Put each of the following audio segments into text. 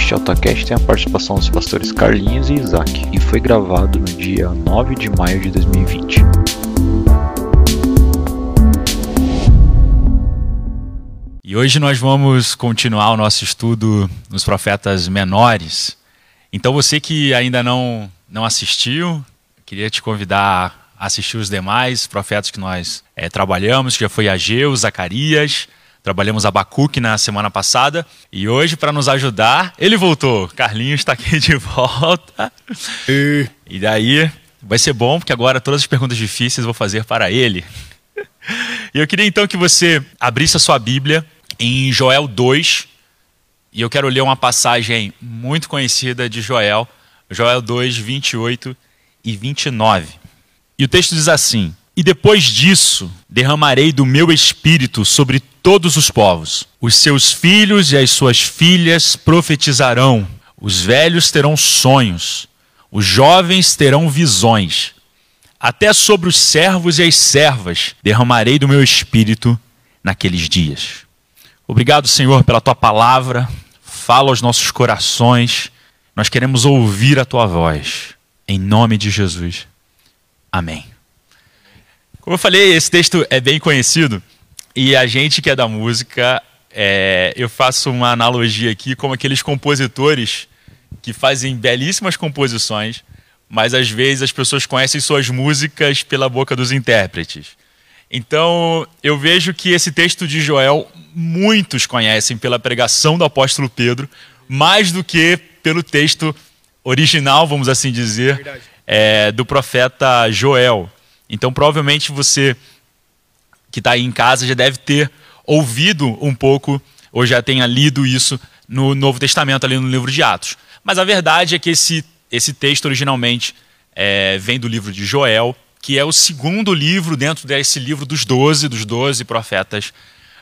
Este AutoCast tem a participação dos pastores Carlinhos e Isaac e foi gravado no dia 9 de maio de 2020. E hoje nós vamos continuar o nosso estudo nos profetas menores. Então você que ainda não, não assistiu, queria te convidar a assistir os demais profetas que nós é, trabalhamos, que já foi Ageu, Zacarias, Trabalhamos Abacuque na semana passada e hoje, para nos ajudar, ele voltou. Carlinhos está aqui de volta. E... e daí vai ser bom, porque agora todas as perguntas difíceis eu vou fazer para ele. E eu queria então que você abrisse a sua Bíblia em Joel 2. E eu quero ler uma passagem muito conhecida de Joel, Joel 2, 28 e 29. E o texto diz assim: E depois disso derramarei do meu espírito sobre todos os povos. Os seus filhos e as suas filhas profetizarão, os velhos terão sonhos, os jovens terão visões. Até sobre os servos e as servas derramarei do meu espírito naqueles dias. Obrigado, Senhor, pela tua palavra. Fala aos nossos corações. Nós queremos ouvir a tua voz. Em nome de Jesus. Amém. Como eu falei, esse texto é bem conhecido e a gente que é da música, é, eu faço uma analogia aqui como aqueles compositores que fazem belíssimas composições, mas às vezes as pessoas conhecem suas músicas pela boca dos intérpretes. Então, eu vejo que esse texto de Joel muitos conhecem pela pregação do apóstolo Pedro, mais do que pelo texto original, vamos assim dizer, é, do profeta Joel. Então, provavelmente você que está aí em casa já deve ter ouvido um pouco, ou já tenha lido isso no Novo Testamento, ali no livro de Atos. Mas a verdade é que esse, esse texto originalmente é, vem do livro de Joel, que é o segundo livro dentro desse livro dos doze, dos doze profetas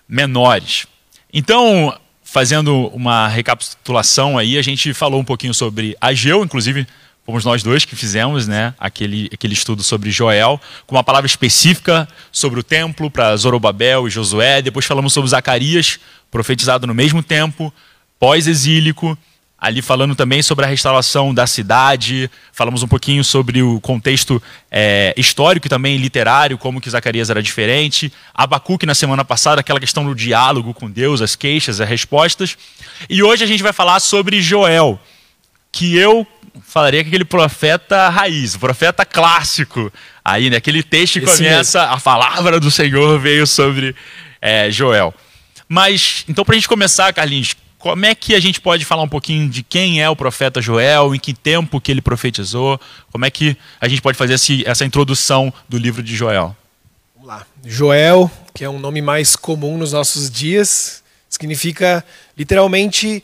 menores. Então, fazendo uma recapitulação aí, a gente falou um pouquinho sobre Ageu, inclusive fomos nós dois que fizemos né, aquele, aquele estudo sobre Joel, com uma palavra específica sobre o templo para Zorobabel e Josué. Depois falamos sobre Zacarias, profetizado no mesmo tempo, pós-exílico, ali falando também sobre a restauração da cidade. Falamos um pouquinho sobre o contexto é, histórico e também literário, como que Zacarias era diferente. Abacuque na semana passada, aquela questão do diálogo com Deus, as queixas, as respostas. E hoje a gente vai falar sobre Joel, que eu falaria que aquele profeta raiz, o profeta clássico. Aí, né, aquele texto que Esse começa, mesmo. a palavra do Senhor veio sobre é, Joel. Mas, então, para a gente começar, Carlinhos, como é que a gente pode falar um pouquinho de quem é o profeta Joel, em que tempo que ele profetizou? Como é que a gente pode fazer esse, essa introdução do livro de Joel? Vamos lá. Joel, que é um nome mais comum nos nossos dias, significa literalmente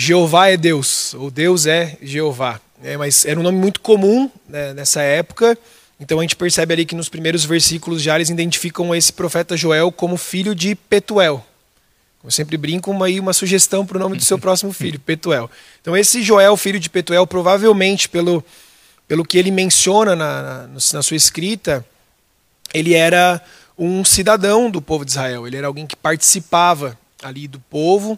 Jeová é Deus, ou Deus é Jeová. É, mas era um nome muito comum né, nessa época, então a gente percebe ali que nos primeiros versículos já eles identificam esse profeta Joel como filho de Petuel. Eu sempre brinco uma, aí uma sugestão para o nome do seu próximo filho, Petuel. Então esse Joel, filho de Petuel, provavelmente pelo, pelo que ele menciona na, na, na sua escrita, ele era um cidadão do povo de Israel. Ele era alguém que participava ali do povo,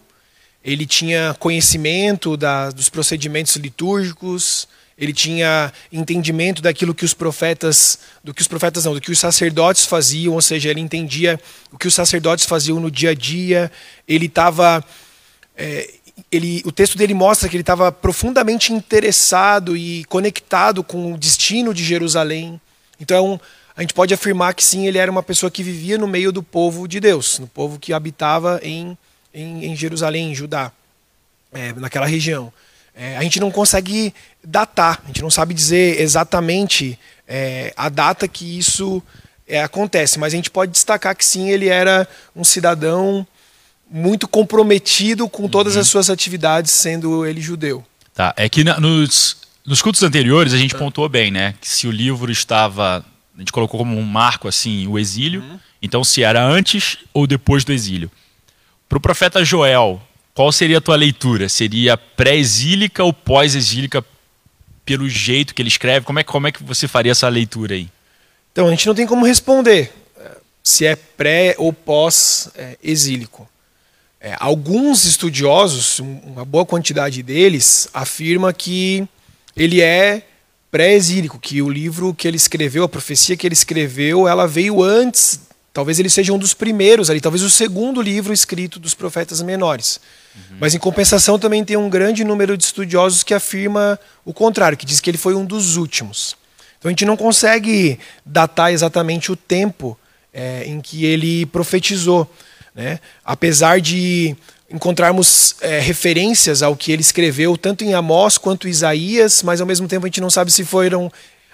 ele tinha conhecimento da, dos procedimentos litúrgicos, ele tinha entendimento daquilo que os profetas, do que os profetas não, do que os sacerdotes faziam, ou seja, ele entendia o que os sacerdotes faziam no dia a dia. Ele estava, é, ele, o texto dele mostra que ele estava profundamente interessado e conectado com o destino de Jerusalém. Então, a gente pode afirmar que sim, ele era uma pessoa que vivia no meio do povo de Deus, no povo que habitava em em, em Jerusalém, em Judá, é, naquela região. É, a gente não consegue datar, a gente não sabe dizer exatamente é, a data que isso é, acontece, mas a gente pode destacar que sim, ele era um cidadão muito comprometido com todas uhum. as suas atividades, sendo ele judeu. Tá, é que nos, nos cultos anteriores a gente pontuou bem, né? Que se o livro estava. A gente colocou como um marco assim o exílio, uhum. então se era antes ou depois do exílio. Para o profeta Joel, qual seria a tua leitura? Seria pré-exílica ou pós-exílica pelo jeito que ele escreve? Como é, como é que você faria essa leitura aí? Então, a gente não tem como responder eh, se é pré ou pós-exílico. É, alguns estudiosos, uma boa quantidade deles, afirma que ele é pré-exílico, que o livro que ele escreveu, a profecia que ele escreveu, ela veio antes, talvez ele seja um dos primeiros ali, talvez o segundo livro escrito dos profetas menores. Uhum. Mas em compensação também tem um grande número de estudiosos que afirma o contrário, que diz que ele foi um dos últimos. Então a gente não consegue datar exatamente o tempo é, em que ele profetizou. Né? Apesar de encontrarmos é, referências ao que ele escreveu, tanto em Amós quanto em Isaías, mas ao mesmo tempo a gente não sabe se foram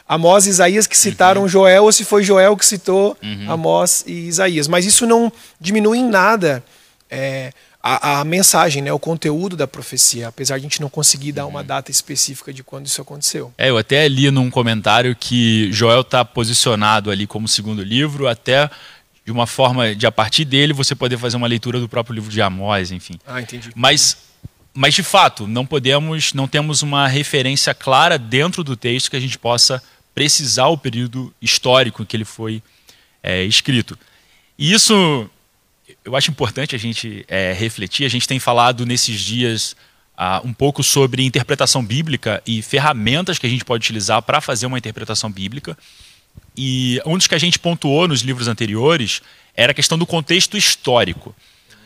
Amós e Isaías que citaram uhum. Joel ou se foi Joel que citou uhum. Amós e Isaías. Mas isso não diminui em nada é, a, a, mensagem, né, o conteúdo da profecia, apesar de a gente não conseguir dar uma uhum. data específica de quando isso aconteceu. É, eu até li num comentário que Joel está posicionado ali como segundo livro, até de uma forma de a partir dele você poder fazer uma leitura do próprio livro de Amós, enfim. Ah, entendi. Mas mas de fato, não podemos, não temos uma referência clara dentro do texto que a gente possa precisar o período histórico em que ele foi é, escrito. E isso eu acho importante a gente é, refletir. A gente tem falado nesses dias uh, um pouco sobre interpretação bíblica e ferramentas que a gente pode utilizar para fazer uma interpretação bíblica. E um dos que a gente pontuou nos livros anteriores era a questão do contexto histórico.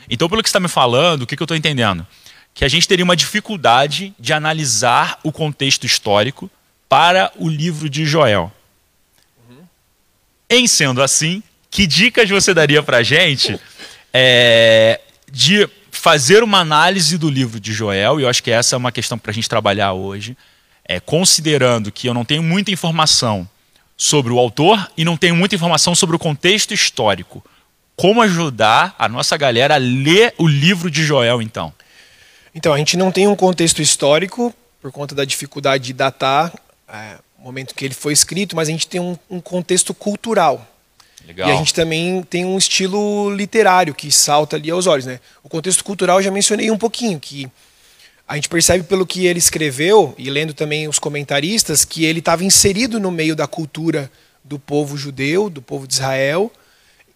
Então, pelo que você está me falando, o que, que eu estou entendendo? Que a gente teria uma dificuldade de analisar o contexto histórico para o livro de Joel. Uhum. Em sendo assim, que dicas você daria para a gente é, de fazer uma análise do livro de Joel? E eu acho que essa é uma questão para a gente trabalhar hoje, é, considerando que eu não tenho muita informação sobre o autor e não tenho muita informação sobre o contexto histórico. Como ajudar a nossa galera a ler o livro de Joel, então? Então, a gente não tem um contexto histórico, por conta da dificuldade de datar é, momento que ele foi escrito, mas a gente tem um, um contexto cultural. Legal. E a gente também tem um estilo literário que salta ali aos olhos. Né? O contexto cultural eu já mencionei um pouquinho, que a gente percebe pelo que ele escreveu, e lendo também os comentaristas, que ele estava inserido no meio da cultura do povo judeu, do povo de Israel,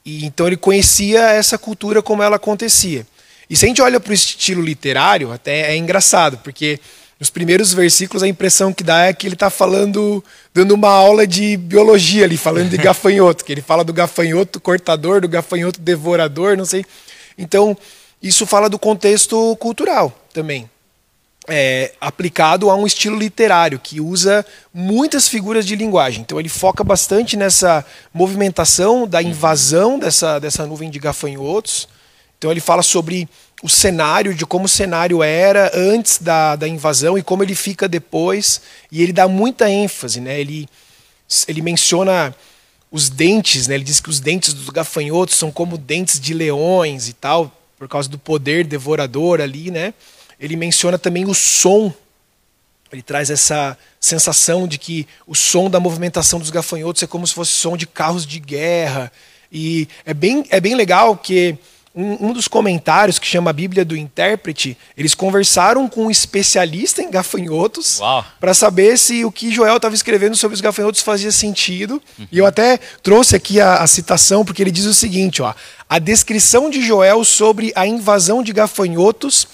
e então ele conhecia essa cultura como ela acontecia. E se a gente olha para o estilo literário, até é engraçado, porque nos primeiros versículos a impressão que dá é que ele está falando, dando uma aula de biologia ali, falando de gafanhoto, que ele fala do gafanhoto cortador, do gafanhoto devorador, não sei. Então, isso fala do contexto cultural também é, aplicado a um estilo literário que usa muitas figuras de linguagem. Então ele foca bastante nessa movimentação da invasão dessa, dessa nuvem de gafanhotos. Então ele fala sobre o cenário, de como o cenário era antes da, da invasão e como ele fica depois. E ele dá muita ênfase, né? Ele, ele menciona os dentes, né? Ele diz que os dentes dos gafanhotos são como dentes de leões e tal, por causa do poder devorador ali, né? ele menciona também o som. Ele traz essa sensação de que o som da movimentação dos gafanhotos é como se fosse som de carros de guerra. E é bem, é bem legal que um, um dos comentários que chama a Bíblia do Intérprete, eles conversaram com um especialista em gafanhotos para saber se o que Joel estava escrevendo sobre os gafanhotos fazia sentido. Uhum. E eu até trouxe aqui a, a citação, porque ele diz o seguinte: ó, a descrição de Joel sobre a invasão de gafanhotos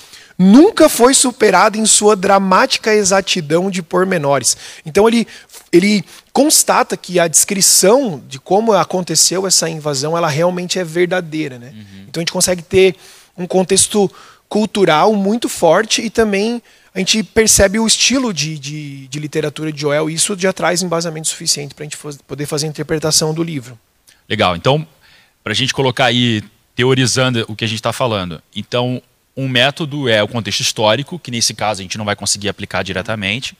nunca foi superado em sua dramática exatidão de pormenores. Então ele, ele constata que a descrição de como aconteceu essa invasão, ela realmente é verdadeira. Né? Uhum. Então a gente consegue ter um contexto cultural muito forte e também a gente percebe o estilo de, de, de literatura de Joel e isso já traz embasamento suficiente para a gente poder fazer a interpretação do livro. Legal. Então, para a gente colocar aí, teorizando o que a gente está falando. Então, um método é o contexto histórico, que nesse caso a gente não vai conseguir aplicar diretamente,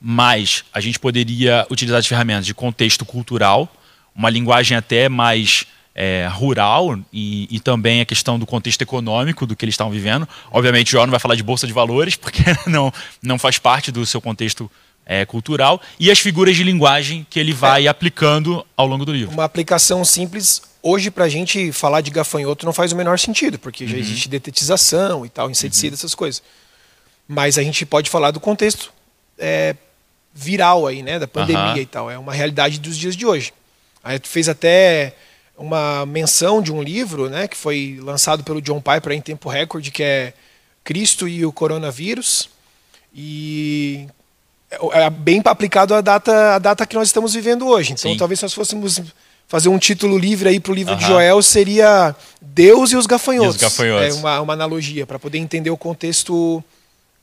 mas a gente poderia utilizar as ferramentas de contexto cultural, uma linguagem até mais é, rural e, e, também a questão do contexto econômico do que eles estavam vivendo. Obviamente, o João não vai falar de bolsa de valores, porque não, não faz parte do seu contexto é, cultural, e as figuras de linguagem que ele vai é. aplicando ao longo do livro. Uma aplicação simples hoje para a gente falar de gafanhoto não faz o menor sentido, porque já uhum. existe detetização e tal, inseticida, uhum. essas coisas. Mas a gente pode falar do contexto é, viral aí, né, da pandemia uhum. e tal. É uma realidade dos dias de hoje. Aí tu fez até uma menção de um livro, né, que foi lançado pelo John Piper em tempo recorde, que é Cristo e o Coronavírus. E é, é bem aplicado à data, à data que nós estamos vivendo hoje. Então, Sim. talvez se nós fôssemos fazer um título livre aí para o livro de Joel, seria Deus e os gafanhotos. E os gafanhotos. É uma, uma analogia, para poder entender o contexto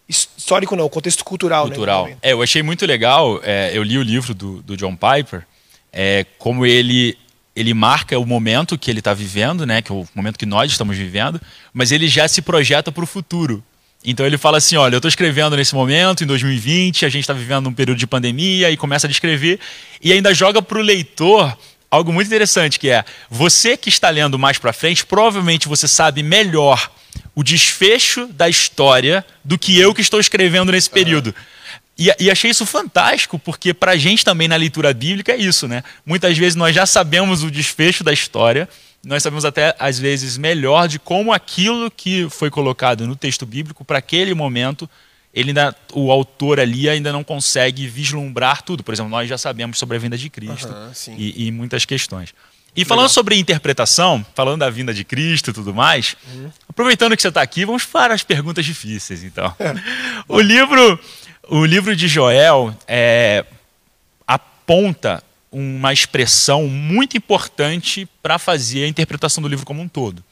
histórico, não, o contexto cultural. Né, cultural. Né, é, eu achei muito legal, é, eu li o livro do, do John Piper, é, como ele ele marca o momento que ele está vivendo, né, que é o momento que nós estamos vivendo, mas ele já se projeta para o futuro. Então ele fala assim: olha, eu estou escrevendo nesse momento, em 2020, a gente está vivendo um período de pandemia, e começa a descrever, e ainda joga para o leitor algo muito interessante, que é você que está lendo mais para frente, provavelmente você sabe melhor o desfecho da história do que eu que estou escrevendo nesse período. E, e, achei isso fantástico, porque para a gente também na leitura bíblica é isso, né? Muitas vezes nós já sabemos o desfecho da história, nós sabemos até, às vezes, melhor de como aquilo que foi colocado no texto bíblico, para aquele momento, ele ainda, o autor ali ainda não consegue vislumbrar tudo. Por exemplo, nós já sabemos sobre a vinda de Cristo uhum, e, e, muitas questões. E falando Legal. sobre interpretação, falando da vinda de Cristo e tudo mais, uhum. aproveitando que você está aqui, vamos para as perguntas difíceis, então. o livro o livro de Joel é, aponta uma expressão muito importante para fazer a interpretação do livro como um todo.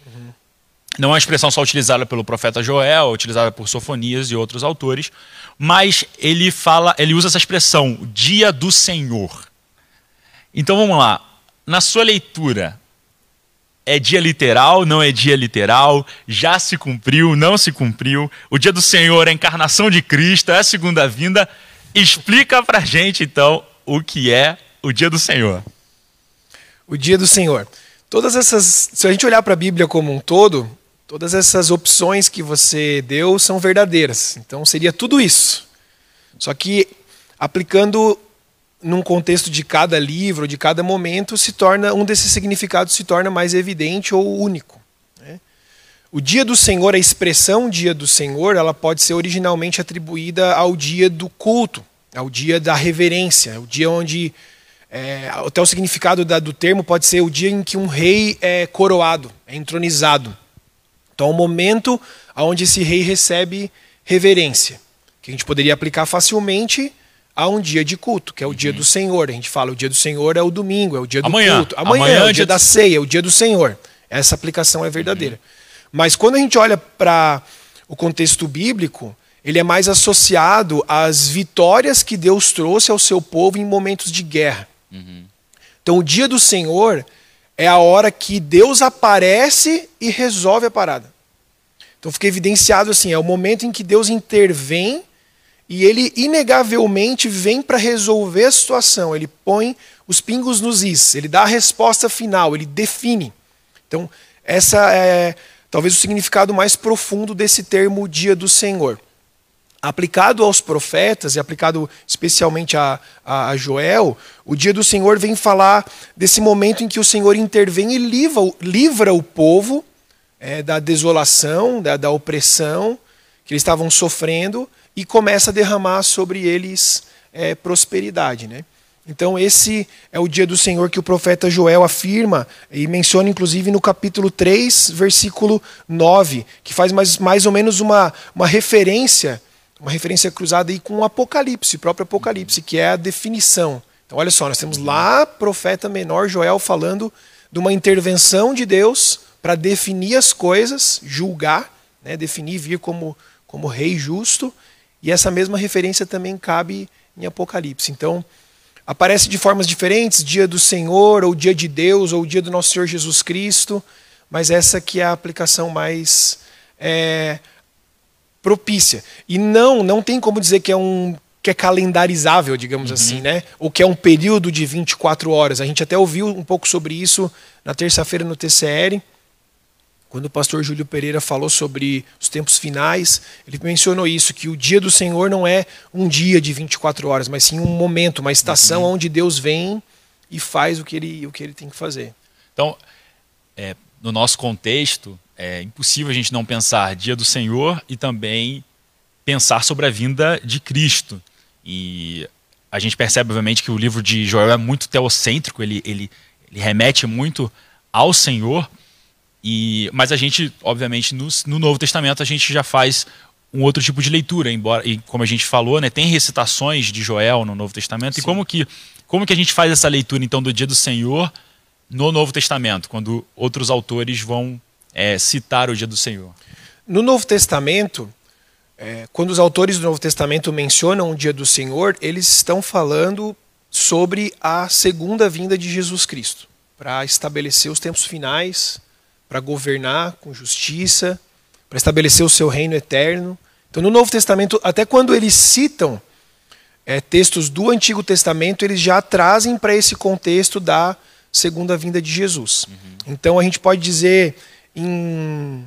Não é uma expressão só utilizada pelo profeta Joel, utilizada por Sofonias e outros autores, mas ele fala, ele usa essa expressão, dia do Senhor. Então vamos lá. Na sua leitura, é dia literal, não é dia literal, já se cumpriu, não se cumpriu. O dia do Senhor é a encarnação de Cristo, é a segunda vinda. Explica pra gente então o que é o dia do Senhor. O dia do Senhor. Todas essas, se a gente olhar para a Bíblia como um todo, todas essas opções que você deu são verdadeiras. Então seria tudo isso. Só que aplicando num contexto de cada livro, de cada momento, se torna um desses significados se torna mais evidente ou único. Né? O dia do Senhor, a expressão dia do Senhor, ela pode ser originalmente atribuída ao dia do culto, ao dia da reverência, o dia onde é, até o significado da, do termo pode ser o dia em que um rei é coroado, é entronizado. Então, é o momento onde esse rei recebe reverência, que a gente poderia aplicar facilmente a um dia de culto, que é o uhum. dia do Senhor. A gente fala o dia do Senhor é o domingo, é o dia do Amanhã. culto. Amanhã, Amanhã é o dia da ceia, é o dia do Senhor. Essa aplicação é verdadeira. Uhum. Mas quando a gente olha para o contexto bíblico, ele é mais associado às vitórias que Deus trouxe ao seu povo em momentos de guerra. Uhum. Então, o dia do Senhor é a hora que Deus aparece e resolve a parada. Então, fica evidenciado assim: é o momento em que Deus intervém e ele, inegavelmente, vem para resolver a situação. Ele põe os pingos nos is, ele dá a resposta final, ele define. Então, essa é talvez o significado mais profundo desse termo dia do Senhor. Aplicado aos profetas e aplicado especialmente a, a, a Joel, o dia do Senhor vem falar desse momento em que o Senhor intervém e livra, livra o povo é, da desolação, da, da opressão que eles estavam sofrendo e começa a derramar sobre eles é, prosperidade. Né? Então, esse é o dia do Senhor que o profeta Joel afirma e menciona, inclusive, no capítulo 3, versículo 9, que faz mais, mais ou menos uma, uma referência, uma referência cruzada aí com o Apocalipse, o próprio Apocalipse, que é a definição. Então, olha só, nós temos lá profeta menor Joel falando de uma intervenção de Deus para definir as coisas, julgar, né, definir, vir como, como rei justo, e essa mesma referência também cabe em Apocalipse. Então, aparece de formas diferentes, dia do Senhor, ou dia de Deus, ou dia do nosso Senhor Jesus Cristo, mas essa que é a aplicação mais é, propícia. E não, não tem como dizer que é um que é calendarizável, digamos uhum. assim, né? Ou que é um período de 24 horas. A gente até ouviu um pouco sobre isso na terça-feira no TCR. Quando o pastor Júlio Pereira falou sobre os tempos finais, ele mencionou isso, que o dia do Senhor não é um dia de 24 horas, mas sim um momento, uma estação uhum. onde Deus vem e faz o que ele, o que ele tem que fazer. Então, é, no nosso contexto, é impossível a gente não pensar dia do Senhor e também pensar sobre a vinda de Cristo. E a gente percebe, obviamente, que o livro de Joel é muito teocêntrico, ele, ele, ele remete muito ao Senhor. E, mas a gente, obviamente, no, no Novo Testamento a gente já faz um outro tipo de leitura, embora e como a gente falou, né, tem recitações de Joel no Novo Testamento. Sim. E como que como que a gente faz essa leitura então do Dia do Senhor no Novo Testamento, quando outros autores vão é, citar o Dia do Senhor? No Novo Testamento, é, quando os autores do Novo Testamento mencionam o Dia do Senhor, eles estão falando sobre a segunda vinda de Jesus Cristo, para estabelecer os tempos finais, para governar com justiça, para estabelecer o seu reino eterno. Então, no Novo Testamento, até quando eles citam é, textos do Antigo Testamento, eles já trazem para esse contexto da segunda vinda de Jesus. Uhum. Então, a gente pode dizer, em,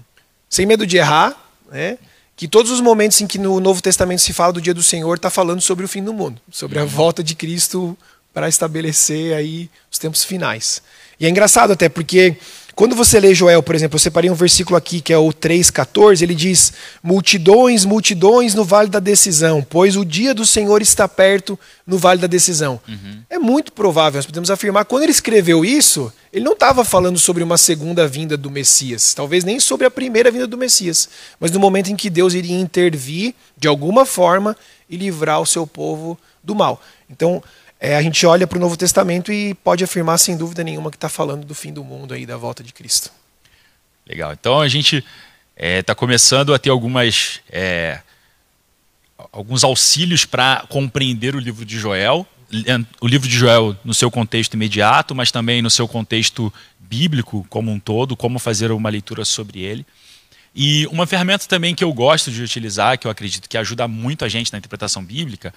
sem medo de errar, né, que todos os momentos em que no Novo Testamento se fala do dia do Senhor, está falando sobre o fim do mundo, sobre a uhum. volta de Cristo para estabelecer aí os tempos finais. E é engraçado até porque quando você lê Joel, por exemplo, eu separei um versículo aqui que é o 3,14, ele diz: Multidões, multidões no vale da decisão, pois o dia do Senhor está perto no vale da decisão. Uhum. É muito provável, nós podemos afirmar, quando ele escreveu isso, ele não estava falando sobre uma segunda vinda do Messias, talvez nem sobre a primeira vinda do Messias, mas no momento em que Deus iria intervir, de alguma forma, e livrar o seu povo do mal. Então, é, a gente olha para o Novo Testamento e pode afirmar sem dúvida nenhuma que está falando do fim do mundo aí, da volta de Cristo. Legal. Então a gente está é, tá começando a ter algumas é, alguns auxílios para compreender o livro de Joel, o livro de Joel no seu contexto imediato, mas também no seu contexto bíblico como um todo, como fazer uma leitura sobre ele. E uma ferramenta também que eu gosto de utilizar, que eu acredito que ajuda muito a gente na interpretação bíblica,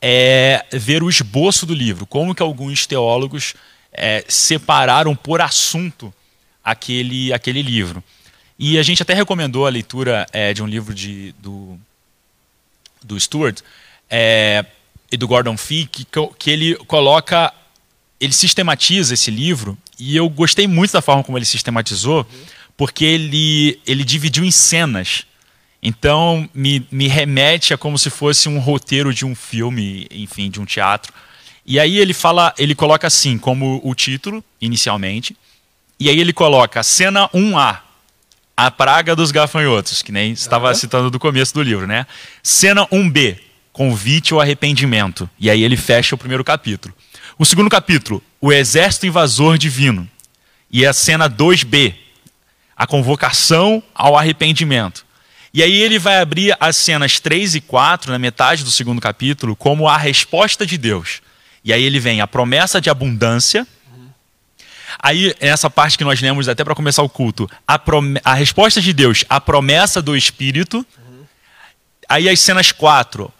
é ver o esboço do livro, como que alguns teólogos é, separaram por assunto aquele, aquele livro. E a gente até recomendou a leitura é, de um livro de, do, do Stuart é, e do Gordon Fee, que, que ele coloca, ele sistematiza esse livro, e eu gostei muito da forma como ele sistematizou, porque ele, ele dividiu em cenas. Então, me, me remete a como se fosse um roteiro de um filme, enfim, de um teatro. E aí ele fala, ele coloca assim, como o título, inicialmente. E aí ele coloca cena 1A, a praga dos gafanhotos, que nem estava uhum. citando do começo do livro, né? Cena 1B, convite ao arrependimento. E aí ele fecha o primeiro capítulo. O segundo capítulo, o exército invasor divino. E a cena 2B, a convocação ao arrependimento. E aí ele vai abrir as cenas 3 e 4, na metade do segundo capítulo, como a resposta de Deus. E aí ele vem a promessa de abundância. Aí, nessa parte que nós lemos até para começar o culto, a, a, resposta de Deus, a promessa do Espírito. Aí as cenas 4,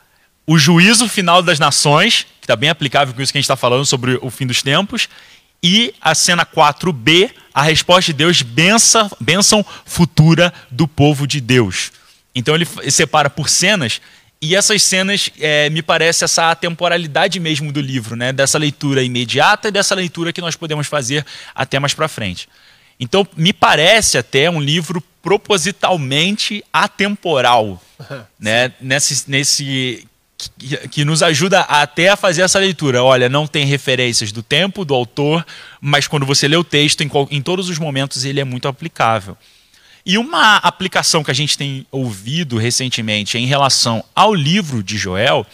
o juízo final das nações, que está bem aplicável com isso que a gente está falando sobre o fim dos tempos. E a cena 4b, a resposta de Deus, benção, bênção futura do povo de Deus. Então ele separa por cenas e essas cenas é, me parece essa temporalidade mesmo do livro, né? Dessa leitura imediata e dessa leitura que nós podemos fazer até mais para frente. Então me parece até um livro propositalmente atemporal, né? Nesse, nesse que, nos ajuda até a fazer essa leitura. Olha, não tem referências do tempo, do autor, mas quando você lê o texto, em, em todos os momentos ele é muito aplicável. E uma aplicação que a gente tem ouvido recentemente em relação ao livro de Joel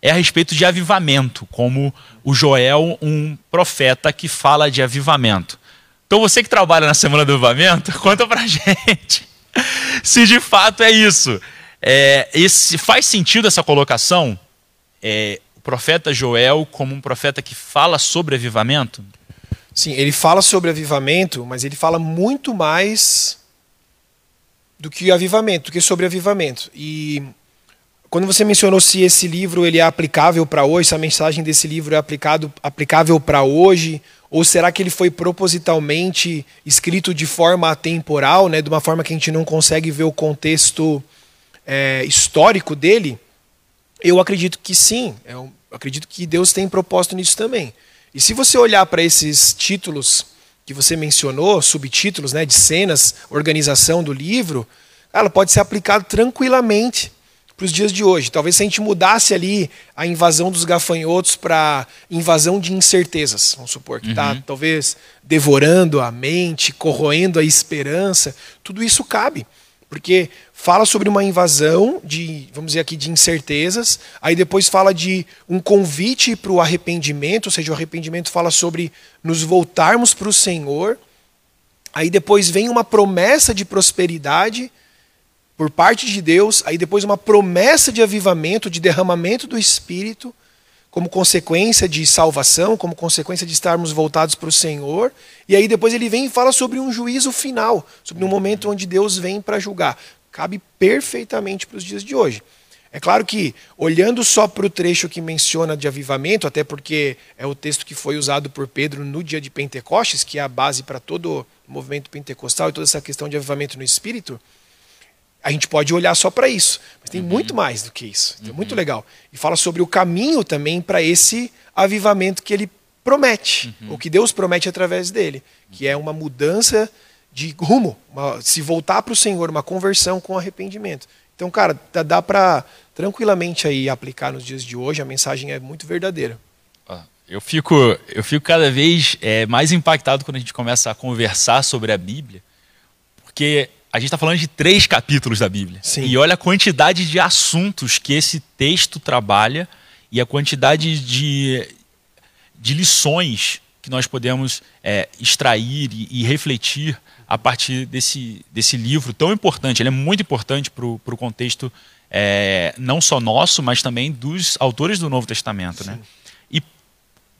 é a respeito de avivamento, como o Joel, um profeta que fala de avivamento. Então você que trabalha na Semana do Avivamento, conta pra gente se de fato é isso. É, esse, faz sentido essa colocação? É, o profeta Joel como um profeta que fala sobre avivamento? Sim, ele fala sobre avivamento, mas ele fala muito mais do que avivamento, do que sobre avivamento. E quando você mencionou se esse livro ele é aplicável para hoje, se a mensagem desse livro é aplicado, aplicável para hoje, ou será que ele foi propositalmente escrito de forma atemporal, né, de uma forma que a gente não consegue ver o contexto é, histórico dele? Eu acredito que sim. Eu acredito que Deus tem propósito nisso também. E se você olhar para esses títulos que você mencionou, subtítulos né, de cenas, organização do livro, ela pode ser aplicado tranquilamente para os dias de hoje. Talvez se a gente mudasse ali a invasão dos gafanhotos para invasão de incertezas, vamos supor, que está uhum. talvez devorando a mente, corroendo a esperança, tudo isso cabe. Porque fala sobre uma invasão de, vamos dizer aqui, de incertezas, aí depois fala de um convite para o arrependimento, ou seja, o arrependimento fala sobre nos voltarmos para o Senhor. Aí depois vem uma promessa de prosperidade por parte de Deus, aí depois uma promessa de avivamento, de derramamento do Espírito, como consequência de salvação, como consequência de estarmos voltados para o Senhor. E aí depois ele vem e fala sobre um juízo final, sobre um momento onde Deus vem para julgar. Cabe perfeitamente para os dias de hoje. É claro que, olhando só para o trecho que menciona de avivamento, até porque é o texto que foi usado por Pedro no dia de Pentecostes, que é a base para todo o movimento pentecostal e toda essa questão de avivamento no espírito, a gente pode olhar só para isso. Mas tem uhum. muito mais do que isso. Então, uhum. Muito legal. E fala sobre o caminho também para esse avivamento que ele promete, uhum. o que Deus promete através dele, que é uma mudança de rumo, uma, se voltar para o Senhor, uma conversão com arrependimento. Então, cara, dá, dá para tranquilamente aí aplicar nos dias de hoje, a mensagem é muito verdadeira. Eu fico, eu fico cada vez é, mais impactado quando a gente começa a conversar sobre a Bíblia, porque a gente está falando de três capítulos da Bíblia. Sim. E olha a quantidade de assuntos que esse texto trabalha e a quantidade de, de lições que nós podemos é, extrair e, e, refletir a partir desse, desse livro tão importante. Ele é muito importante para o contexto é, não só nosso, mas também dos autores do Novo Testamento. Né? E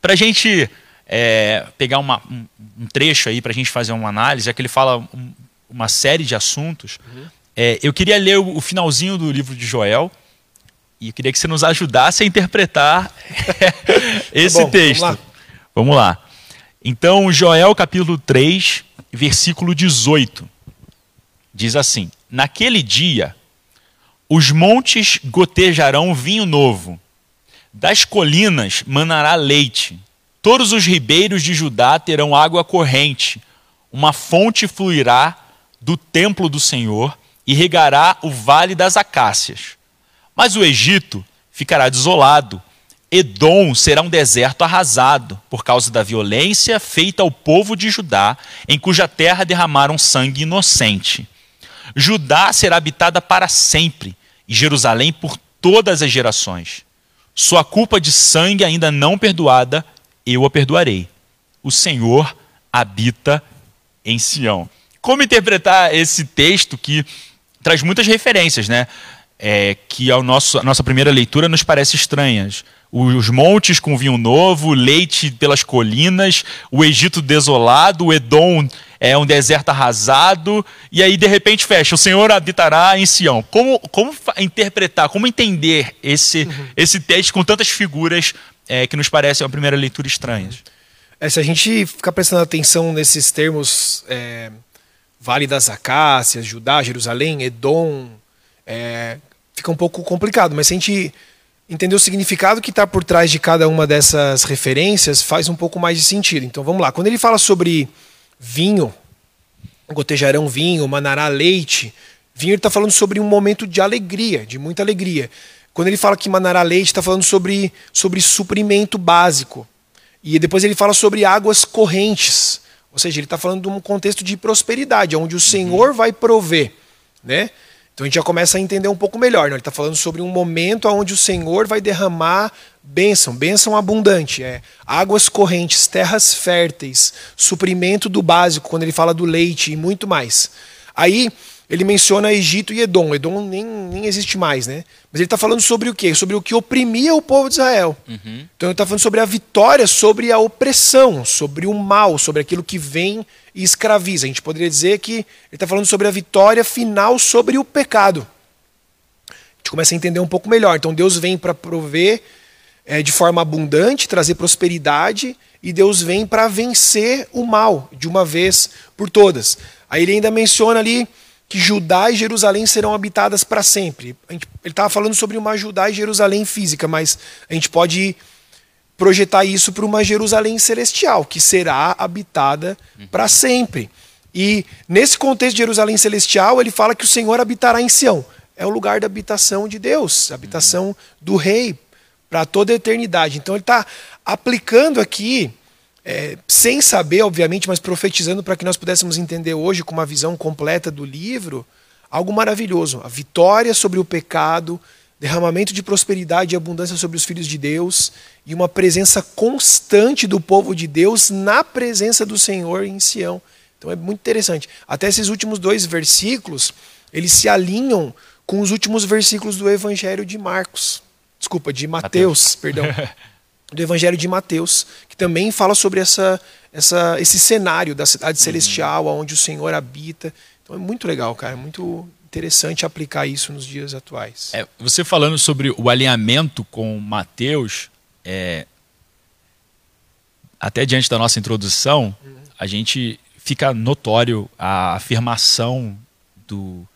para a gente é, pegar uma, um, um, trecho aí, para a gente fazer uma análise, é que ele fala um, uma série de assuntos. Uhum. É, eu queria ler o, o, finalzinho do livro de Joel e eu queria que você nos ajudasse a interpretar esse tá bom, texto. Vamos lá. vamos lá. Então, Joel capítulo 3, versículo 18. Diz assim: Naquele dia, os montes gotejarão vinho novo, das colinas manará leite, todos os ribeiros de Judá terão água corrente, uma fonte fluirá do templo do Senhor e regará o vale das acácias. Mas o Egito ficará desolado. Edom será um deserto arrasado por causa da violência feita ao povo de Judá, em cuja terra derramaram sangue inocente. Judá será habitada para sempre e Jerusalém por todas as gerações. Sua culpa de sangue ainda não perdoada, eu a perdoarei. O Senhor habita em Sião. Como interpretar esse texto que traz muitas referências, né? É, que ao nosso, a nossa primeira leitura nos parece estranhas. Os montes com vinho novo, leite pelas colinas, o Egito desolado, o Edom é um deserto arrasado, e aí de repente fecha: o Senhor habitará em Sião. Como, como interpretar, como entender esse, uhum. esse texto com tantas figuras é, que nos parecem, a primeira leitura, estranhas? É, se a gente ficar prestando atenção nesses termos. É Vale das Acácias, Judá, Jerusalém, Edom, é, fica um pouco complicado, mas se a gente entender o significado que está por trás de cada uma dessas referências, faz um pouco mais de sentido. Então vamos lá. Quando ele fala sobre vinho, gotejarão vinho, manará leite, vinho ele está falando sobre um momento de alegria, de muita alegria. Quando ele fala que manará leite, está falando sobre, sobre suprimento básico. E depois ele fala sobre águas correntes. Ou seja, ele está falando de um contexto de prosperidade, onde o Senhor uhum. vai prover. Né? Então a gente já começa a entender um pouco melhor. Né? Ele está falando sobre um momento onde o Senhor vai derramar bênção, bênção abundante, é águas correntes, terras férteis, suprimento do básico, quando ele fala do leite e muito mais. Aí ele menciona Egito e Edom. Edom nem, nem existe mais, né? Mas ele está falando sobre o quê? Sobre o que oprimia o povo de Israel. Uhum. Então ele está falando sobre a vitória, sobre a opressão, sobre o mal, sobre aquilo que vem e escraviza. A gente poderia dizer que ele está falando sobre a vitória final sobre o pecado. A gente começa a entender um pouco melhor. Então Deus vem para prover é, de forma abundante, trazer prosperidade, e Deus vem para vencer o mal de uma vez por todas. Aí ele ainda menciona ali que Judá e Jerusalém serão habitadas para sempre. Gente, ele estava falando sobre uma Judá e Jerusalém física, mas a gente pode projetar isso para uma Jerusalém celestial, que será habitada uhum. para sempre. E nesse contexto de Jerusalém celestial, ele fala que o Senhor habitará em Sião. é o lugar da habitação de Deus, a habitação do rei para toda a eternidade. Então ele está aplicando aqui, é, sem saber, obviamente, mas profetizando para que nós pudéssemos entender hoje com uma visão completa do livro, algo maravilhoso. A vitória sobre o pecado, derramamento de prosperidade e abundância sobre os filhos de Deus e uma presença constante do povo de Deus na presença do Senhor em Sião. Então é muito interessante. Até esses últimos dois versículos, eles se alinham com os últimos versículos do Evangelho de Marcos. Desculpa, de Mateus, Mateus. perdão. do Evangelho de Mateus, que também fala sobre essa, essa, esse cenário da cidade uhum. celestial, onde o Senhor habita. Então é muito legal, cara. É muito interessante aplicar isso nos dias atuais. É, você falando sobre o alinhamento com Mateus, é, até diante da nossa introdução, uhum. a gente fica notório a afirmação do,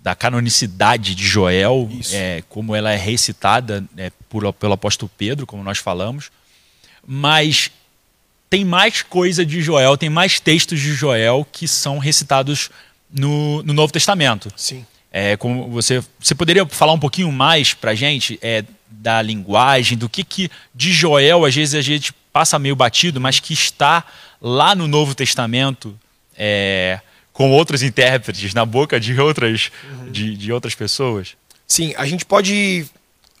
da canonicidade de Joel, é, como ela é recitada é, por, pelo apóstolo Pedro, como nós falamos, mas tem mais coisa de Joel, tem mais textos de Joel que são recitados no, no Novo Testamento. Sim. É, como você, você poderia falar um pouquinho mais para a gente é, da linguagem, do que, que de Joel às vezes a gente passa meio batido, mas que está lá no Novo Testamento é, com outros intérpretes na boca de outras, uhum. de, de outras pessoas? Sim, a gente pode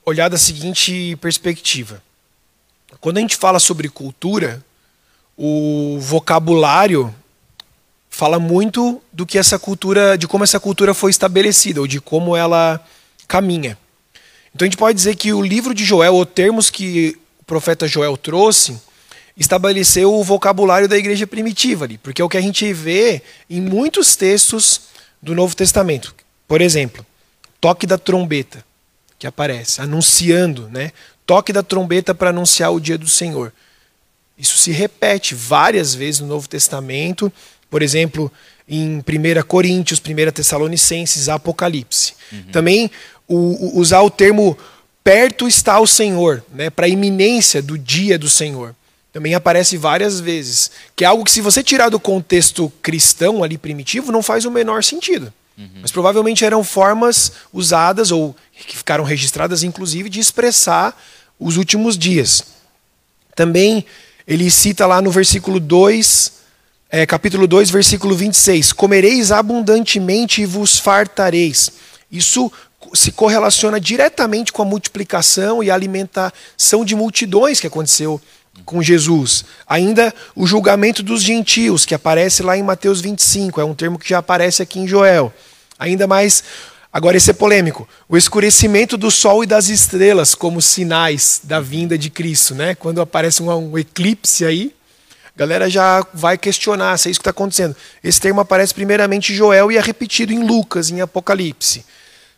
olhar da seguinte perspectiva. Quando a gente fala sobre cultura, o vocabulário fala muito do que essa cultura, de como essa cultura foi estabelecida, ou de como ela caminha. Então a gente pode dizer que o livro de Joel, ou termos que o profeta Joel trouxe, estabeleceu o vocabulário da igreja primitiva ali, porque é o que a gente vê em muitos textos do Novo Testamento. Por exemplo, toque da trombeta, que aparece, anunciando, né? Toque da trombeta para anunciar o dia do Senhor. Isso se repete várias vezes no Novo Testamento por exemplo, em 1 Coríntios, 1 Tessalonicenses, Apocalipse. Uhum. Também o, o, usar o termo perto está o Senhor, né, para a iminência do dia do Senhor. Também aparece várias vezes. Que é algo que, se você tirar do contexto cristão ali primitivo, não faz o menor sentido. Uhum. Mas provavelmente eram formas usadas, ou que ficaram registradas, inclusive, de expressar os últimos dias. Também ele cita lá no versículo 2 é, capítulo 2, versículo 26. Comereis abundantemente e vos fartareis. Isso se correlaciona diretamente com a multiplicação e a alimentação de multidões que aconteceu com Jesus. Ainda o julgamento dos gentios, que aparece lá em Mateus 25, é um termo que já aparece aqui em Joel. Ainda mais, agora esse é polêmico, o escurecimento do sol e das estrelas como sinais da vinda de Cristo, né? Quando aparece um, um eclipse aí, galera já vai questionar se é isso que está acontecendo. Esse termo aparece primeiramente em Joel e é repetido em Lucas, em Apocalipse.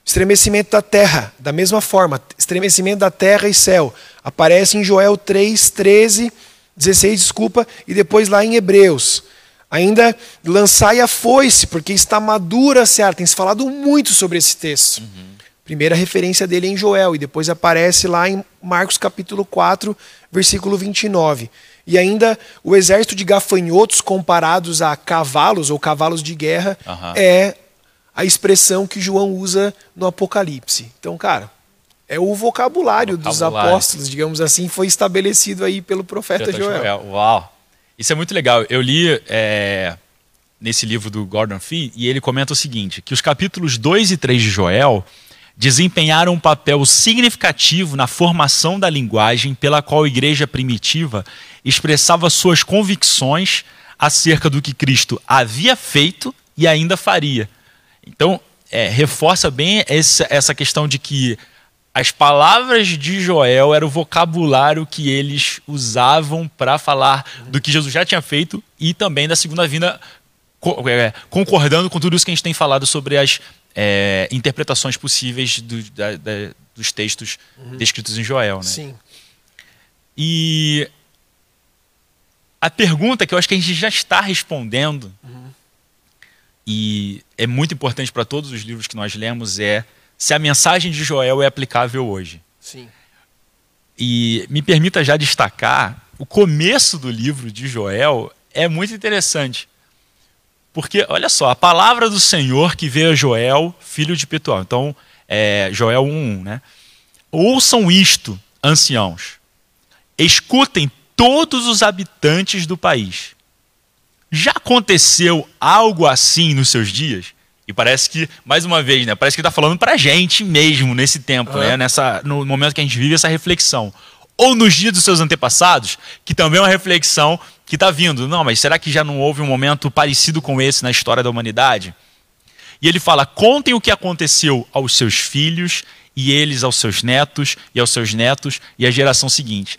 Estremecimento da terra, da mesma forma, estremecimento da terra e céu. Aparece em Joel 3, 13, 16, desculpa, e depois lá em Hebreus. Ainda lançai a foice, porque está madura a seara. Tem se falado muito sobre esse texto. Uhum. Primeira referência dele é em Joel, e depois aparece lá em Marcos capítulo 4, versículo 29. E ainda o exército de gafanhotos comparados a cavalos ou cavalos de guerra uhum. é a expressão que João usa no Apocalipse. Então, cara, é o vocabulário, vocabulário. dos apóstolos, digamos assim, foi estabelecido aí pelo profeta Joel. Joel. Uau! Isso é muito legal. Eu li é, nesse livro do Gordon Fee e ele comenta o seguinte: que os capítulos 2 e 3 de Joel desempenharam um papel significativo na formação da linguagem pela qual a igreja primitiva expressava suas convicções acerca do que Cristo havia feito e ainda faria. Então, é, reforça bem essa, essa questão de que as palavras de Joel era o vocabulário que eles usavam para falar do que Jesus já tinha feito e também da segunda vinda, é, concordando com tudo isso que a gente tem falado sobre as é, interpretações possíveis do, da, da, dos textos uhum. descritos em Joel. Né? Sim. E a pergunta que eu acho que a gente já está respondendo, uhum. e é muito importante para todos os livros que nós lemos, é se a mensagem de Joel é aplicável hoje. Sim. E me permita já destacar, o começo do livro de Joel é muito interessante. Porque, olha só, a palavra do Senhor que veio a Joel, filho de Petuel. Então, é, Joel 1.1, né? Ouçam isto, anciãos. Escutem todos os habitantes do país. Já aconteceu algo assim nos seus dias? E parece que, mais uma vez, né? Parece que está falando para a gente mesmo nesse tempo, uhum. né? Nessa, no momento que a gente vive essa reflexão. Ou nos dias dos seus antepassados, que também é uma reflexão que está vindo. Não, mas será que já não houve um momento parecido com esse na história da humanidade? E ele fala: contem o que aconteceu aos seus filhos, e eles aos seus netos, e aos seus netos, e à geração seguinte.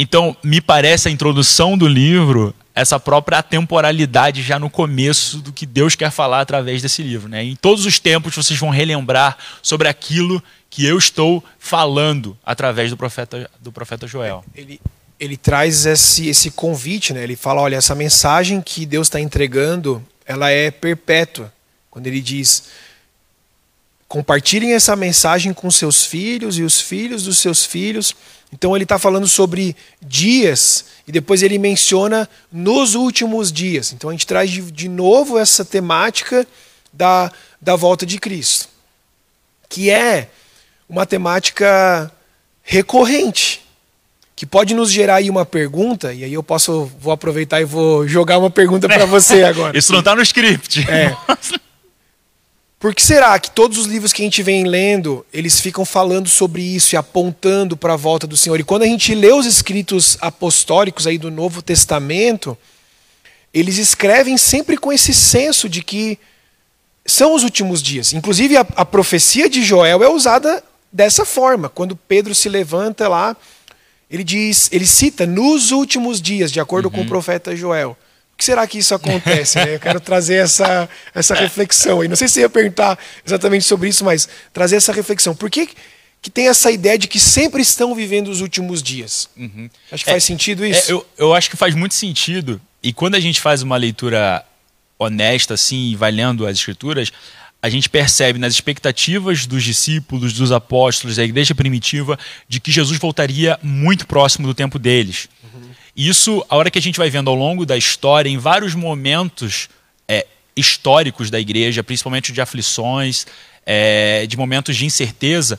Então, me parece a introdução do livro essa própria temporalidade já no começo do que Deus quer falar através desse livro. Né? Em todos os tempos vocês vão relembrar sobre aquilo que eu estou falando através do profeta, do profeta Joel. Ele, ele traz esse, esse convite, né? ele fala, olha, essa mensagem que Deus está entregando, ela é perpétua. Quando ele diz, compartilhem essa mensagem com seus filhos e os filhos dos seus filhos, então ele está falando sobre dias e depois ele menciona nos últimos dias. Então a gente traz de, de novo essa temática da, da volta de Cristo, que é uma temática recorrente, que pode nos gerar aí uma pergunta, e aí eu posso vou aproveitar e vou jogar uma pergunta para você agora. Isso não está no script. É. Por que será que todos os livros que a gente vem lendo, eles ficam falando sobre isso e apontando para a volta do Senhor? E quando a gente lê os escritos apostólicos aí do Novo Testamento, eles escrevem sempre com esse senso de que são os últimos dias. Inclusive a, a profecia de Joel é usada dessa forma. Quando Pedro se levanta lá, ele diz, ele cita nos últimos dias, de acordo uhum. com o uhum. profeta Joel que será que isso acontece? Né? Eu quero trazer essa, essa reflexão aí. Não sei se ia perguntar exatamente sobre isso, mas trazer essa reflexão. Por que, que tem essa ideia de que sempre estão vivendo os últimos dias? Uhum. Acho que é, faz sentido é, isso. É, eu, eu acho que faz muito sentido. E quando a gente faz uma leitura honesta, assim, e vai lendo as escrituras, a gente percebe nas expectativas dos discípulos, dos apóstolos, da igreja primitiva, de que Jesus voltaria muito próximo do tempo deles. Isso, a hora que a gente vai vendo ao longo da história, em vários momentos é, históricos da igreja, principalmente de aflições, é, de momentos de incerteza,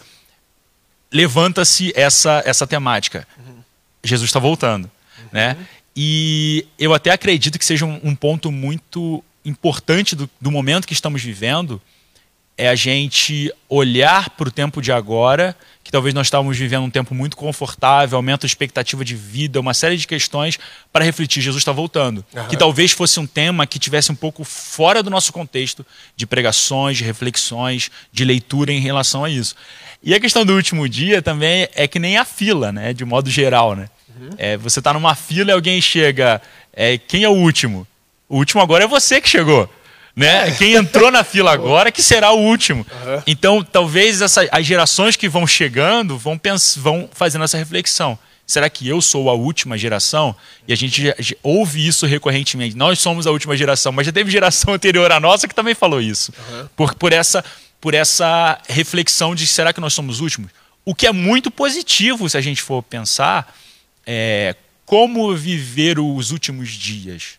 levanta-se essa, essa temática. Uhum. Jesus está voltando. Uhum. Né? E eu até acredito que seja um, um ponto muito importante do, do momento que estamos vivendo, é a gente olhar para o tempo de agora, que talvez nós estávamos vivendo um tempo muito confortável, aumento de expectativa de vida, uma série de questões para refletir. Jesus está voltando. Uhum. Que talvez fosse um tema que tivesse um pouco fora do nosso contexto de pregações, de reflexões, de leitura em relação a isso. E a questão do último dia também é que nem a fila, né? De modo geral, né? Uhum. É, você está numa fila e alguém chega. É, quem é o último? O último agora é você que chegou né? É. Quem entrou na fila agora que será o último. Uhum. Então, talvez essa, as gerações que vão chegando vão, pens, vão fazendo essa reflexão. Será que eu sou a última geração? E a gente já, já, ouve isso recorrentemente. Nós somos a última geração, mas já teve geração anterior à nossa que também falou isso. Uhum. Por, por, essa, por essa reflexão de será que nós somos os últimos? O que é muito positivo se a gente for pensar é como viver os últimos dias.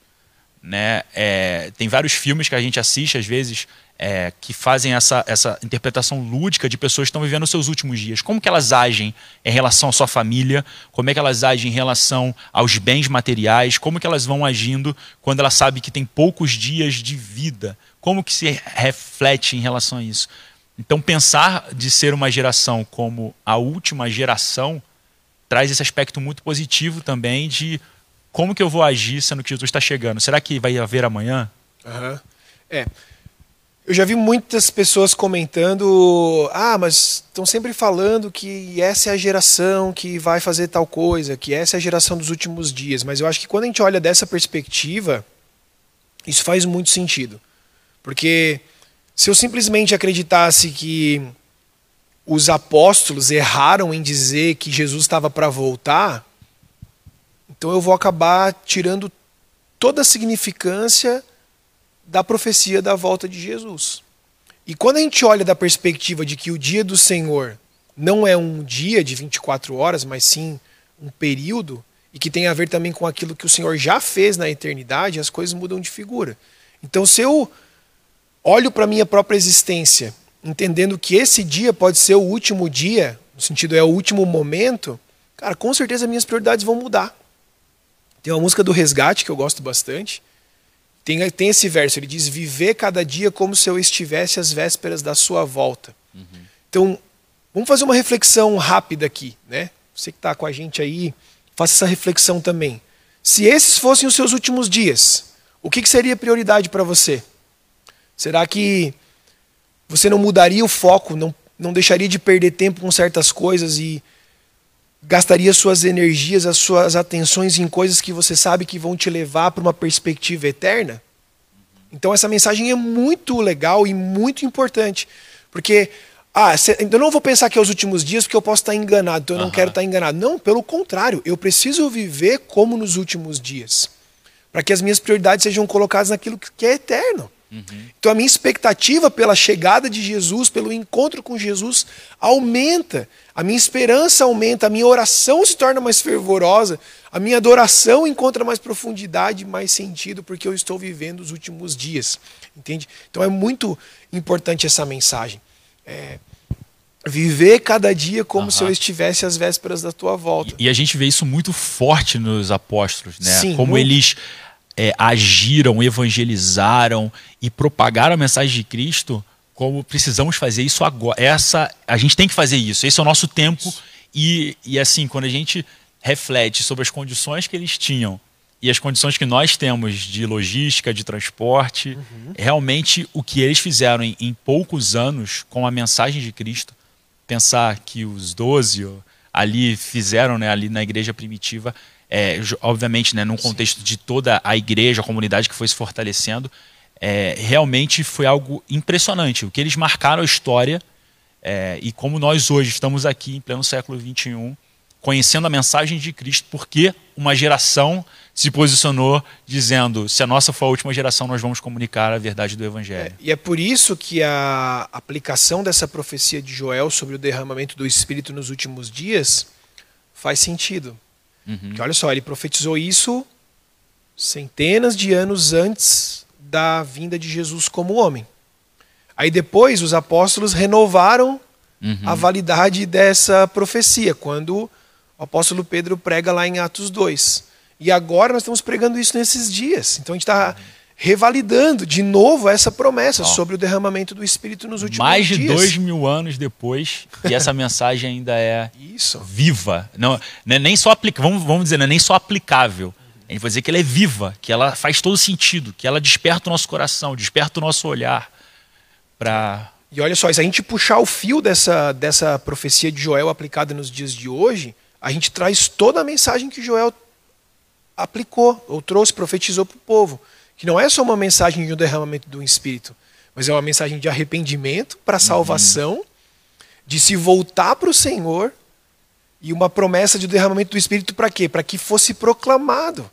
Né? É, tem vários filmes que a gente assiste, às vezes, é, que fazem essa, essa interpretação lúdica de pessoas que estão vivendo os seus últimos dias. Como que elas agem em relação à sua família, como é que elas agem em relação aos bens materiais, como que elas vão agindo quando ela sabe que tem poucos dias de vida, como que se reflete em relação a isso. Então, pensar de ser uma geração como a última geração traz esse aspecto muito positivo também de como que eu vou agir sendo que Jesus está chegando? Será que vai haver amanhã? Uhum. É. Eu já vi muitas pessoas comentando: ah, mas estão sempre falando que essa é a geração que vai fazer tal coisa, que essa é a geração dos últimos dias. Mas eu acho que quando a gente olha dessa perspectiva, isso faz muito sentido. Porque se eu simplesmente acreditasse que os apóstolos erraram em dizer que Jesus estava para voltar, então eu vou acabar tirando toda a significância da profecia da volta de Jesus. E quando a gente olha da perspectiva de que o dia do Senhor não é um dia de 24 horas, mas sim um período, e que tem a ver também com aquilo que o Senhor já fez na eternidade, as coisas mudam de figura. Então, se eu olho para a minha própria existência, entendendo que esse dia pode ser o último dia, no sentido é o último momento, cara, com certeza minhas prioridades vão mudar. Tem uma música do Resgate que eu gosto bastante. Tem, tem esse verso, ele diz: Viver cada dia como se eu estivesse às vésperas da sua volta. Uhum. Então, vamos fazer uma reflexão rápida aqui, né? Você que está com a gente aí, faça essa reflexão também. Se esses fossem os seus últimos dias, o que, que seria prioridade para você? Será que você não mudaria o foco, não, não deixaria de perder tempo com certas coisas e gastaria suas energias, as suas atenções em coisas que você sabe que vão te levar para uma perspectiva eterna? Então essa mensagem é muito legal e muito importante, porque ah, eu não vou pensar que é os últimos dias porque eu posso estar enganado, então eu não quero estar enganado. Não, pelo contrário, eu preciso viver como nos últimos dias, para que as minhas prioridades sejam colocadas naquilo que é eterno. Uhum. Então a minha expectativa pela chegada de Jesus, pelo encontro com Jesus, aumenta. A minha esperança aumenta, a minha oração se torna mais fervorosa, a minha adoração encontra mais profundidade, mais sentido, porque eu estou vivendo os últimos dias. Entende? Então é muito importante essa mensagem. É, viver cada dia como uhum. se eu estivesse às vésperas da tua volta. E, e, a gente vê isso muito forte nos apóstolos, né? Sim, como muito... eles é, agiram, evangelizaram e propagaram a mensagem de Cristo, como precisamos fazer isso agora. Essa, a gente tem que fazer isso. Esse é o nosso tempo. E, e assim, quando a gente reflete sobre as condições que eles tinham e as condições que nós temos de logística, de transporte, uhum. realmente o que eles fizeram em, em, poucos anos com a mensagem de Cristo, pensar que os doze ali fizeram né, ali na igreja primitiva, é, obviamente, né, num contexto de toda a igreja, a comunidade que foi se fortalecendo, é, realmente foi algo impressionante. O que eles marcaram a história é, e como nós hoje estamos aqui em pleno século XXI, conhecendo a mensagem de Cristo, porque uma geração se posicionou dizendo: se a nossa for a última geração, nós vamos comunicar a verdade do Evangelho. É, e é por isso que a aplicação dessa profecia de Joel sobre o derramamento do Espírito nos últimos dias faz sentido. Uhum. Que olha só, ele profetizou isso centenas de anos antes da vinda de Jesus como homem. Aí depois os apóstolos renovaram uhum. a validade dessa profecia, quando o apóstolo Pedro prega lá em Atos 2. E agora nós estamos pregando isso nesses dias. Então a gente está revalidando de novo essa promessa sobre o derramamento do Espírito nos últimos Mais dias. Mais de dois mil anos depois, e essa mensagem ainda é Isso. viva. Não, não é nem só aplica, vamos, vamos dizer, não é nem só aplicável. A gente vai dizer que ela é viva, que ela faz todo sentido, que ela desperta o nosso coração, desperta o nosso olhar para. E olha só, se a gente puxar o fio dessa, dessa profecia de Joel aplicada nos dias de hoje, a gente traz toda a mensagem que Joel aplicou, ou trouxe, profetizou para o povo que não é só uma mensagem de um derramamento do Espírito, mas é uma mensagem de arrependimento para uhum. salvação, uhum. de se voltar para o Senhor e uma promessa de derramamento do Espírito para quê? Para que fosse proclamado.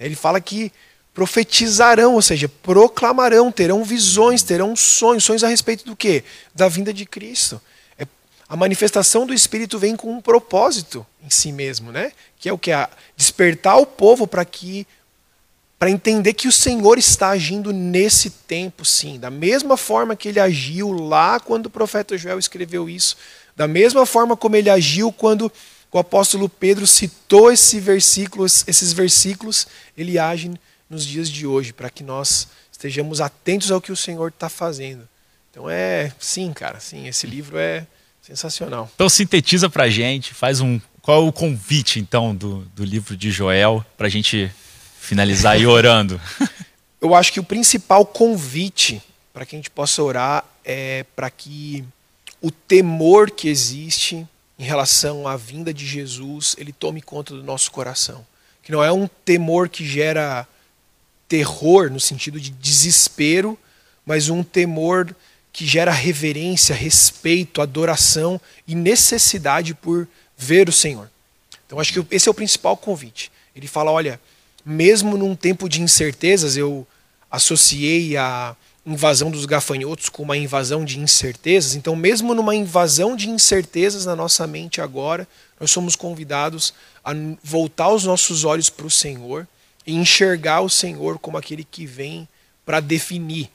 Ele fala que profetizarão, ou seja, proclamarão, terão visões, terão sonhos, sonhos a respeito do quê? Da vinda de Cristo. É, a manifestação do Espírito vem com um propósito em si mesmo, né? Que é o que? Despertar o povo para que para entender que o Senhor está agindo nesse tempo, sim. Da mesma forma que ele agiu lá quando o profeta Joel escreveu isso, da mesma forma como ele agiu quando o apóstolo Pedro citou esse versículo, esses versículos, ele age nos dias de hoje, para que nós estejamos atentos ao que o Senhor está fazendo. Então é, sim, cara, sim, esse livro é sensacional. Então sintetiza para gente, faz um, qual é o convite então do, do livro de Joel para a gente finalizar aí orando? Eu acho que o principal convite para que a gente possa orar é para que o temor que existe em relação à vinda de Jesus, ele tome conta do nosso coração. Que não é um temor que gera terror no sentido de desespero, mas um temor que gera reverência, respeito, adoração e necessidade por ver o Senhor. Então acho que esse é o principal convite. Ele fala, olha, mesmo num tempo de incertezas, eu associei a invasão dos gafanhotos com uma invasão de incertezas. Então, mesmo numa invasão de incertezas na nossa mente agora, nós somos convidados a voltar os nossos olhos para o Senhor e enxergar o Senhor como aquele que vem para definir,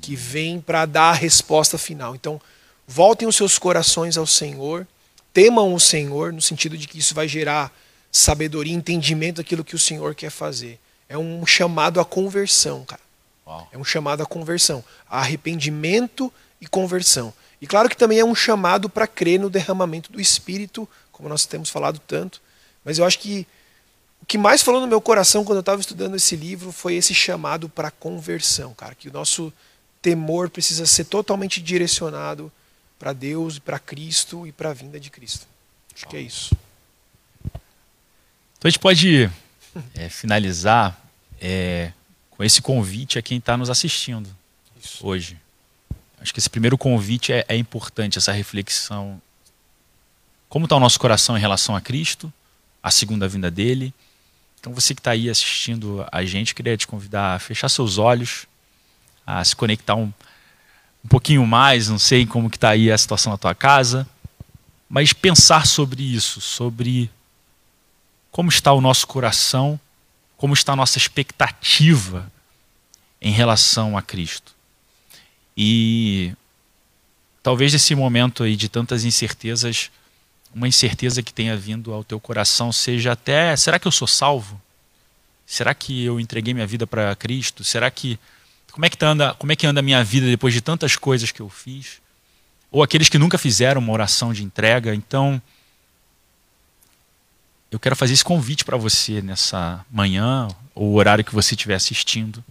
que vem para dar a resposta final. Então, voltem os seus corações ao Senhor, temam o Senhor, no sentido de que isso vai gerar sabedoria, entendimento daquilo que o Senhor quer fazer. É um chamado à conversão, cara. Uau. É um chamado à conversão, a arrependimento e conversão. E claro que também é um chamado para crer no derramamento do Espírito, como nós temos falado tanto. Mas eu acho que o que mais falou no meu coração quando eu estava estudando esse livro foi esse chamado para conversão, cara. Que o nosso temor precisa ser totalmente direcionado para Deus, para Cristo e para a vinda de Cristo. Acho que é isso. Então a gente pode é, finalizar é, com esse convite a quem está nos assistindo Isso. hoje. Acho que esse primeiro convite é, é importante, essa reflexão. Como está o nosso coração em relação a Cristo, a segunda vinda dele? Então você que está aí assistindo a gente, queria te convidar a fechar seus olhos, a se conectar um, um pouquinho mais, não sei como que está aí a situação na tua casa, mas pensar sobre isso, sobre como está o nosso coração, como está a nossa expectativa em relação a Cristo. E talvez nesse momento aí de tantas incertezas, uma incerteza que tenha vindo ao teu coração seja até, será que eu sou salvo? Será que eu entreguei minha vida para Cristo? Será que como é que tá anda, como é que anda a minha vida depois de tantas coisas que eu fiz? Ou aqueles que nunca fizeram uma oração de entrega, então eu quero fazer esse convite para você nessa manhã, ou o horário que você estiver assistindo,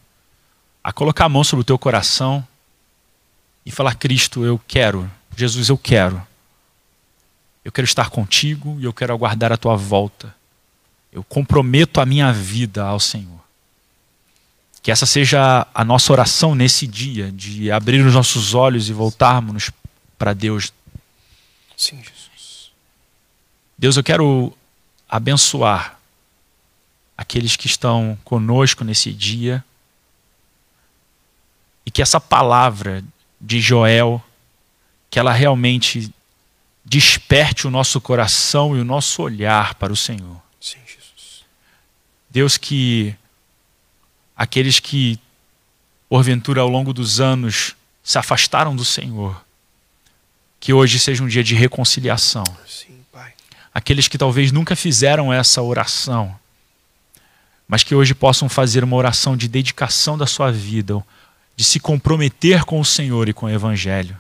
a colocar a mão sobre o teu coração e falar: Cristo, eu quero, Jesus, eu quero. Eu quero estar contigo e eu quero aguardar a tua volta. Eu comprometo a minha vida ao Senhor. Que essa seja a nossa oração nesse dia, de abrir os nossos olhos e voltarmos para Deus. Sim, Jesus. Deus, eu quero abençoar aqueles que estão conosco nesse dia e que essa palavra de Joel, que ela realmente desperte o nosso coração e o nosso olhar para o Senhor. Sim, Jesus. Deus, que aqueles que, porventura, ao longo dos anos, se afastaram do Senhor, que hoje seja um dia de reconciliação. Sim. Aqueles que talvez nunca fizeram essa oração, mas que hoje possam fazer uma oração de dedicação da sua vida, de se comprometer com o Senhor e com o Evangelho.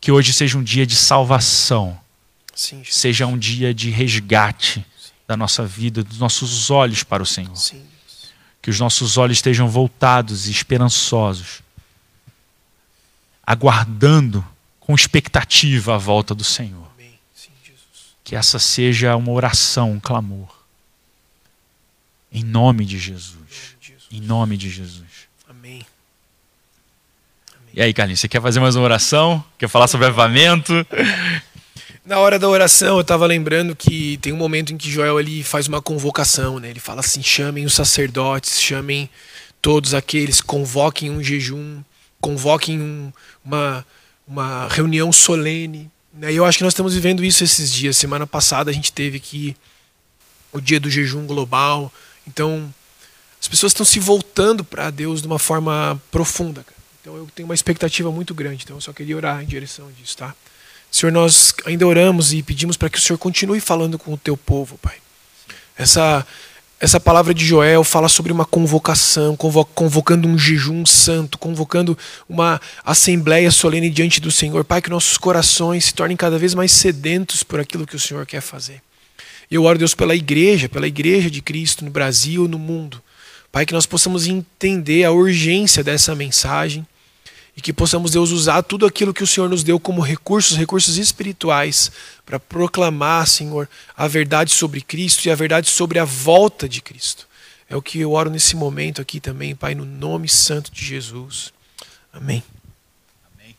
Que hoje seja um dia de salvação, Sim, seja um dia de resgate da nossa vida, dos nossos olhos para o Senhor. Sim. Que os nossos olhos estejam voltados e esperançosos, aguardando com expectativa a volta do Senhor. Que essa seja uma oração, um clamor. Em nome de Jesus. Em nome de Jesus. Em nome de Jesus. Amém. E aí, Carlinhos, você quer fazer mais uma oração? Quer falar sobre avivamento? Na hora da oração, eu estava lembrando que tem um momento em que Joel ele faz uma convocação, né? Ele fala assim: chamem os sacerdotes, chamem todos aqueles, convoquem um jejum, convoquem um- uma, uma reunião solene. Né? E eu acho que nós estamos vivendo isso esses dias. Semana passada a gente teve aqui o dia do jejum global. Então, as pessoas estão se voltando para Deus de uma forma profunda. Então, eu tenho uma expectativa muito grande. Então, eu só queria orar em direção disso, tá? Senhor, nós ainda oramos e pedimos para que o Senhor continue falando com o teu povo, Pai. Essa, essa palavra de Joel fala sobre uma convocação, convo- convocando um jejum santo, convocando uma assembleia solene diante do Senhor. Pai, que nossos corações se tornem cada vez mais sedentos por aquilo que o Senhor quer fazer. Eu oro, Deus, pela igreja, pela igreja de Cristo no Brasil, no mundo. Pai, que nós possamos entender a urgência dessa mensagem e que possamos, Deus, usar tudo aquilo que o Senhor nos deu como recursos, recursos espirituais, para proclamar, Senhor, a verdade sobre Cristo e a verdade sobre a volta de Cristo. É o que eu oro nesse momento aqui também, Pai, no nome santo de Jesus. Amém. Amém.